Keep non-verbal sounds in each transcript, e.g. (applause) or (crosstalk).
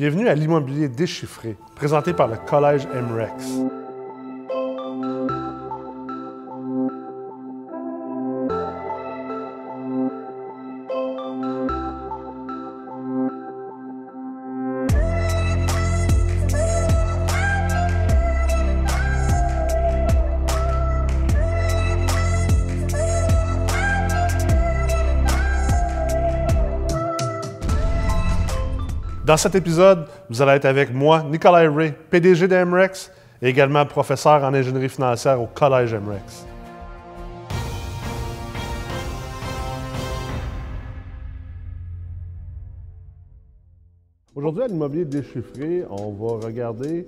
Bienvenue à l'immobilier déchiffré, présenté par le Collège MREX. Dans cet épisode, vous allez être avec moi, Nicolas Ray, PDG de MREX et également professeur en ingénierie financière au Collège MREX. Aujourd'hui, à l'immobilier déchiffré, on va regarder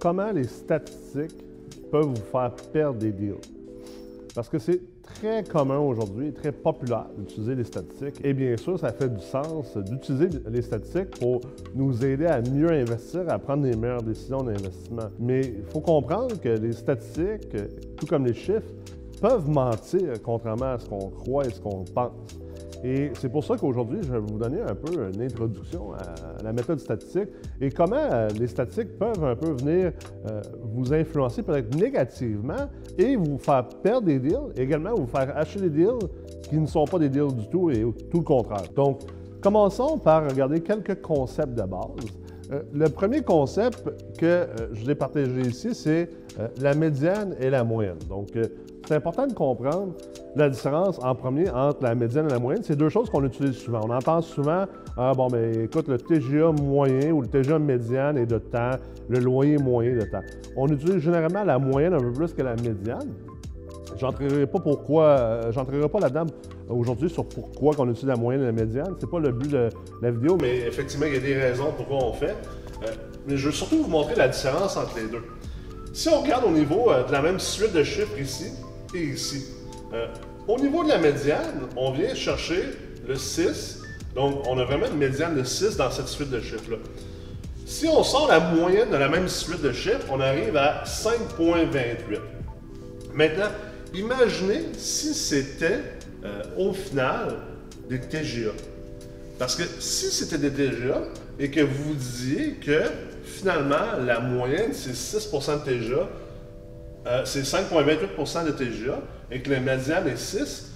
comment les statistiques peuvent vous faire perdre des deals. Parce que c'est très commun aujourd'hui, très populaire d'utiliser les statistiques. Et bien sûr, ça fait du sens d'utiliser les statistiques pour nous aider à mieux investir, à prendre les meilleures décisions d'investissement. Mais il faut comprendre que les statistiques, tout comme les chiffres, peuvent mentir contrairement à ce qu'on croit et ce qu'on pense. Et c'est pour ça qu'aujourd'hui, je vais vous donner un peu une introduction à la méthode statistique et comment euh, les statistiques peuvent un peu venir euh, vous influencer peut-être négativement et vous faire perdre des deals, également vous faire acheter des deals qui ne sont pas des deals du tout et tout le contraire. Donc, commençons par regarder quelques concepts de base. Euh, le premier concept que je vous ai partagé ici, c'est la médiane et la moyenne. Donc, c'est important de comprendre la différence en premier entre la médiane et la moyenne. C'est deux choses qu'on utilise souvent. On entend souvent, ah, bon, mais écoute, le TGA moyen ou le TGA médiane est de temps, le loyer moyen de temps. On utilise généralement la moyenne un peu plus que la médiane. J'entrerai pas pourquoi, euh, j'entrerai pas là-dedans aujourd'hui sur pourquoi on utilise la moyenne et la médiane. C'est pas le but de la vidéo, mais effectivement, il y a des raisons pourquoi on fait. Euh, mais je veux surtout vous montrer la différence entre les deux. Si on regarde au niveau euh, de la même suite de chiffres ici, et ici. Euh, au niveau de la médiane, on vient chercher le 6. Donc, on a vraiment une médiane de 6 dans cette suite de chiffres-là. Si on sort la moyenne de la même suite de chiffres, on arrive à 5,28. Maintenant, imaginez si c'était euh, au final des TGA. Parce que si c'était des TGA et que vous disiez que finalement la moyenne c'est 6 de TGA, euh, c'est 5,28% de TGA et que la médiane est 6.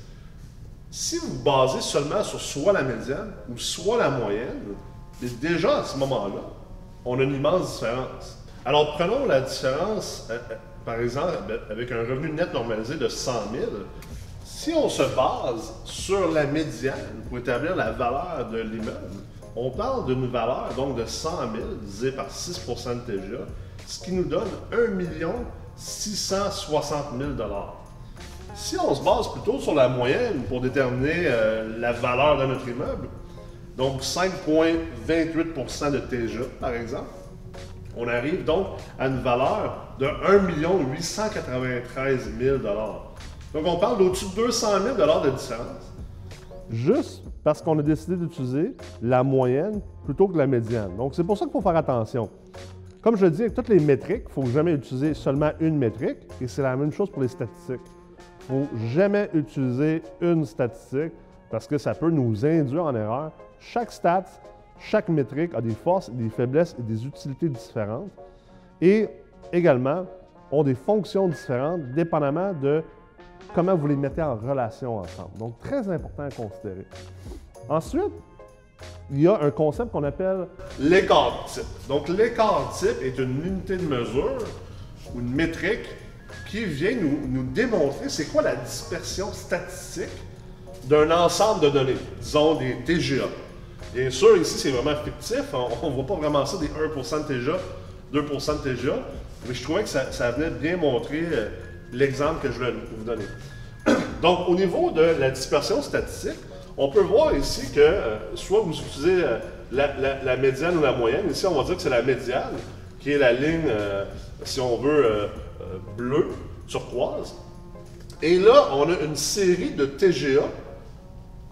Si vous basez seulement sur soit la médiane ou soit la moyenne, déjà à ce moment-là, on a une immense différence. Alors prenons la différence, euh, euh, par exemple, avec un revenu net normalisé de 100 000. Si on se base sur la médiane pour établir la valeur de l'immeuble, on parle d'une valeur donc de 100 000 divisé par 6% de TGA, ce qui nous donne 1 million 660 000 Si on se base plutôt sur la moyenne pour déterminer euh, la valeur de notre immeuble, donc 5,28% de TGA par exemple, on arrive donc à une valeur de 1 893 000 Donc on parle d'au-dessus de 200 000 de différence. Juste parce qu'on a décidé d'utiliser la moyenne plutôt que la médiane. Donc c'est pour ça qu'il faut faire attention. Comme je le dis, avec toutes les métriques, il ne faut jamais utiliser seulement une métrique, et c'est la même chose pour les statistiques. Faut jamais utiliser une statistique parce que ça peut nous induire en erreur. Chaque stat, chaque métrique a des forces, des faiblesses et des utilités différentes. Et également, ont des fonctions différentes dépendamment de comment vous les mettez en relation ensemble. Donc, très important à considérer. Ensuite, il y a un concept qu'on appelle l'écart type. Donc, l'écart type est une unité de mesure ou une métrique qui vient nous, démontrer c'est quoi la dispersion statistique d'un ensemble de données, disons des TGA. Bien sûr, ici, c'est vraiment fictif. On ne voit pas vraiment ça des 1% de TGA, 2% de TGA, mais je trouvais que ça, venait bien montrer euh, l'exemple que je voulais vous donner. (clears throat) Donc, au niveau de la dispersion statistique, on peut voir ici que euh, soit vous utilisez euh, la, médiane ou la moyenne. Ici, on va dire que c'est la médiane, qui est la ligne, euh, si on veut, bleue, turquoise. Et là, on a une série de TGA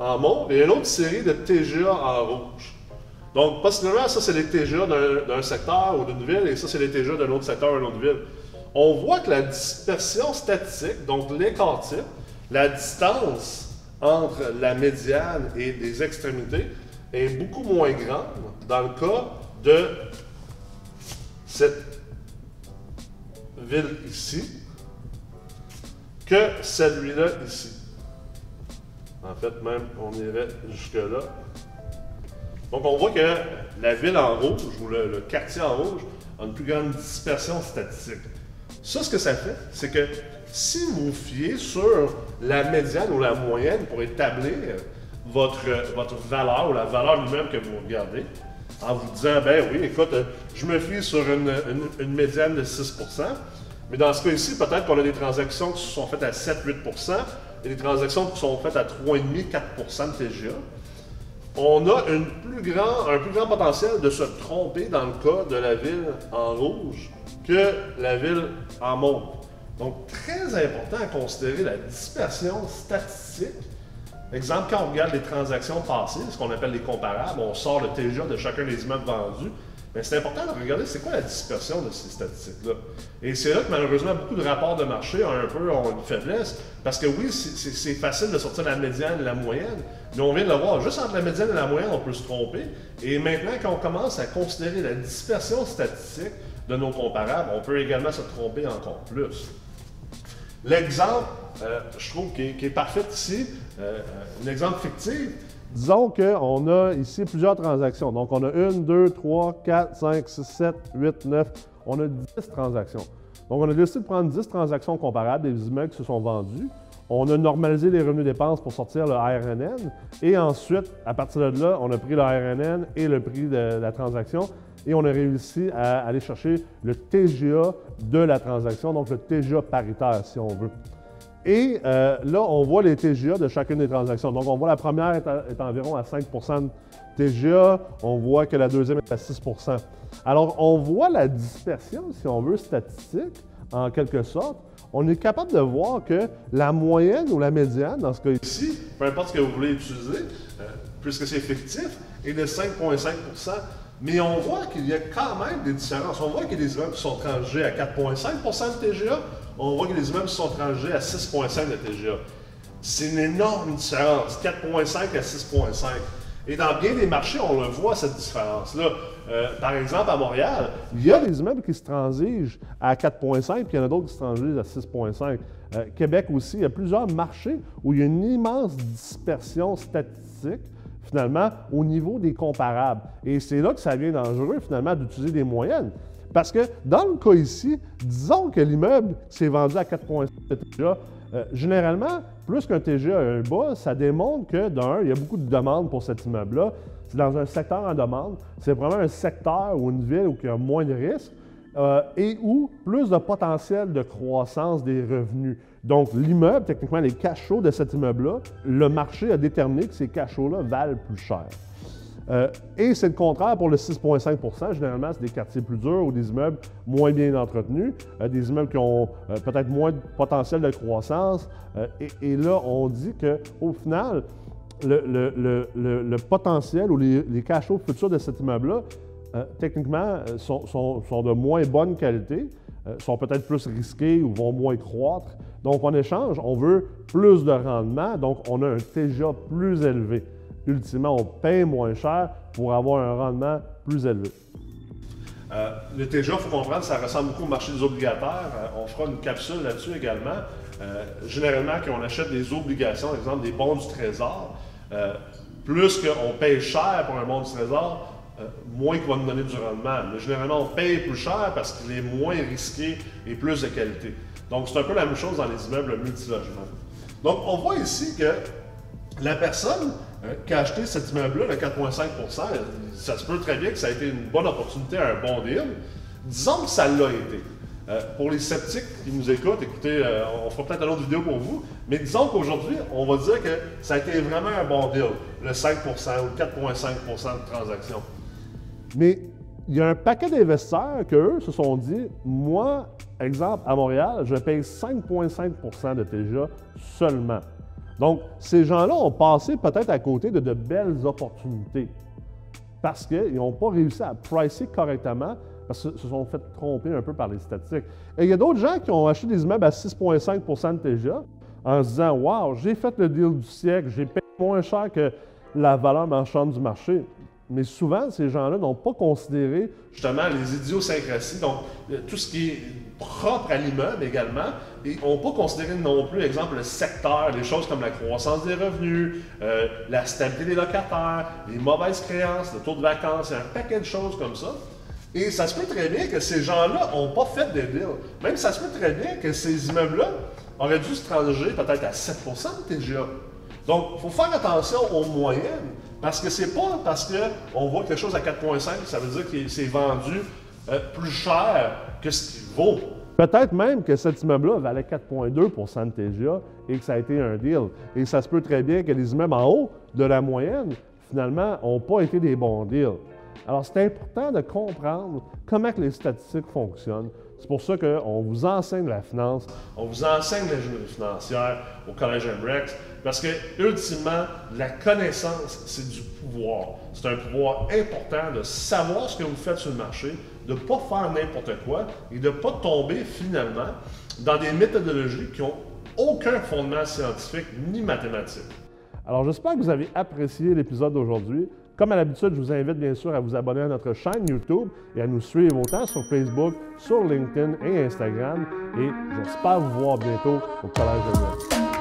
en mauve et une autre série de TGA en rouge. Donc, possiblement, ça, c'est les TGA d'un secteur ou d'une ville, et ça, c'est les TGA d'un autre secteur ou d'une autre ville. On voit que la dispersion statistique, donc l'écart type, la distance entre la médiane et les extrémités est beaucoup moins grande dans le cas de cette ville ici que celui-là ici. En fait, même, on irait jusque-là. Donc, on voit que la ville en rouge, ou le, quartier en rouge, a une plus grande dispersion statistique. Ça, ce que ça fait, c'est que si vous fiez sur la médiane ou la moyenne pour établir votre, votre valeur ou la valeur lui-même que vous regardez, en vous disant, ben oui, écoute, je me fie sur une, médiane de 6% mais dans ce cas ci peut-être qu'on a des transactions qui sont faites à 7-8% et des transactions qui sont faites à 3,5-4% de TGA. On a plus grand, un plus grand potentiel de se tromper dans le cas de la ville en rouge que la ville en mauve. Donc, très important à considérer la dispersion statistique. Exemple, quand on regarde les transactions passées, ce qu'on appelle les comparables, on sort le TGA de chacun des immeubles vendus, mais c'est important de regarder c'est quoi la dispersion de ces statistiques-là. Et c'est là que malheureusement beaucoup de rapports de marché ont un peu ont une faiblesse, parce que oui, c'est facile de sortir la médiane et la moyenne, mais on vient de le voir, juste entre la médiane et la moyenne, on peut se tromper. Et maintenant, quand on commence à considérer la dispersion statistique de nos comparables, on peut également se tromper encore plus. L'exemple, euh, je trouve, qui est, parfait ici, euh, euh, un exemple fictif, Disons qu'on a ici plusieurs transactions. Donc, on a 1, 2, 3, 4, 5, 6, 7, 8, 9. On a 10 transactions. Donc, on a décidé de prendre 10 transactions comparables des immeubles qui se sont vendus. On a normalisé les revenus dépenses pour sortir le RNN. Et ensuite, à partir de là, on a pris le RNN et le prix de la transaction. Et on a réussi à aller chercher le TGA de la transaction, donc le TGA paritaire, si on veut. Et euh, là, on voit les TGA de chacune des transactions. Donc, on voit la première est, environ à 5 de TGA, on voit que la deuxième est à 6% Alors, on voit la dispersion, si on veut, statistique, en quelque sorte. On est capable de voir que la moyenne ou la médiane, dans ce cas ici, peu importe ce que vous voulez utiliser, euh, puisque c'est fictif, est de 5,5 mais on voit qu'il y a quand même des différences. On voit qu'il y a des immeubles qui sont transgés à 4,5% de TGA. On voit que les immeubles sont transgés à 6,5 de TGA. C'est une énorme différence, 4,5 à 6,5. Et dans bien des marchés, on le voit, cette différence-là. Euh, par exemple, à Montréal, il y a des immeubles qui se transigent à 4,5 puis il y en a d'autres qui se transigent à 6,5. Euh, Québec aussi, il y a plusieurs marchés où il y a une immense dispersion statistique finalement, au niveau des comparables. Et c'est là que ça devient dangereux, finalement, d'utiliser des moyennes. Parce que dans le cas ici, disons que l'immeuble s'est vendu à 4,7 TGA. Euh, généralement, plus qu'un TGA un bas, ça démontre que, d'un, il y a beaucoup de demandes pour cet immeuble-là. C'est dans un secteur en demande. C'est vraiment un secteur ou une ville où il y a moins de risques. Euh, et où plus de potentiel de croissance des revenus. Donc, l'immeuble, techniquement, les cachots de cet immeuble-là, le marché a déterminé que ces cachots-là valent plus cher. Euh, et c'est le contraire pour le 6,5% Généralement, c'est des quartiers plus durs ou des immeubles moins bien entretenus, euh, des immeubles qui ont peut-être moins de potentiel de croissance. Et, là, on dit qu'au final, le, potentiel ou les, cachots futurs de cet immeuble-là euh, techniquement, euh, sont, de moins bonne qualité, euh, sont peut-être plus risqués ou vont moins croître. Donc, en échange, on veut plus de rendement, donc on a un TGA plus élevé. Ultimement, on paye moins cher pour avoir un rendement plus élevé. le TGA, il faut comprendre, ça ressemble beaucoup au marché des obligataires. on fera une capsule là-dessus également. généralement, quand on achète des obligations, par exemple des bons du trésor, plus qu'on paye cher pour un bon du trésor, euh, moins qu'il va nous donner du rendement. Mais généralement, on paye plus cher parce qu'il est moins risqué et plus de qualité. Donc, c'est un peu la même chose dans les immeubles multilogements. Donc, on voit ici que la personne euh, qui a acheté cet immeuble-là, le 4,5% ça se peut très bien que ça a été une bonne opportunité, un bon deal. Disons que ça l'a été. Euh, pour les sceptiques qui nous écoutent, écoutez, on fera peut-être une autre vidéo pour vous, mais disons qu'aujourd'hui, on va dire que ça a été vraiment un bon deal, le 5% ou le 4,5% de transaction. Mais il y a un paquet d'investisseurs qu'eux se sont dit, moi, exemple, à Montréal, je paye 5,5% de TGA seulement. Donc, ces gens-là ont passé peut-être à côté de de belles opportunités parce qu'ils n'ont pas réussi à pricer correctement parce qu'ils se sont fait tromper un peu par les statistiques. Et il y a d'autres gens qui ont acheté des immeubles à 6,5% de TGA en se disant Wow, j'ai fait le deal du siècle, j'ai payé moins cher que la valeur marchande du marché. Mais souvent, ces gens-là n'ont pas considéré justement les idiosyncrasies, donc euh, tout ce qui est propre à l'immeuble également, et n'ont pas considéré non plus, exemple, le secteur, les choses comme la croissance des revenus, euh, la stabilité des locataires, les mauvaises créances, le taux de vacances, un paquet de choses comme ça. Et ça se peut très bien que ces gens-là n'ont pas fait des deals. Même ça se peut très bien que ces immeubles-là auraient dû se transiger peut-être à 7% de TGA. Donc, il faut faire attention aux moyennes, parce que c'est pas parce qu'on voit quelque chose à 4,5 ça veut dire que c'est vendu euh, plus cher que ce qu'il vaut. Peut-être même que cet immeuble-là valait 4,2 de TGA et que ça a été un deal. Et ça se peut très bien que les immeubles en haut de la moyenne, finalement, n'ont pas été des bons deals. Alors, c'est important de comprendre comment que les statistiques fonctionnent. C'est pour ça qu'on vous enseigne la finance, on vous enseigne l'ingénierie financière au Collège MREX, parce que, ultimement, la connaissance, c'est du pouvoir. C'est un pouvoir important de savoir ce que vous faites sur le marché, de ne pas faire n'importe quoi et de ne pas tomber finalement dans des méthodologies qui n'ont aucun fondement scientifique ni mathématique. Alors, j'espère que vous avez apprécié l'épisode d'aujourd'hui. Comme à l'habitude, je vous invite bien sûr à vous abonner à notre chaîne YouTube et à nous suivre autant sur Facebook, sur LinkedIn et Instagram. Et j'espère vous voir bientôt au Collège de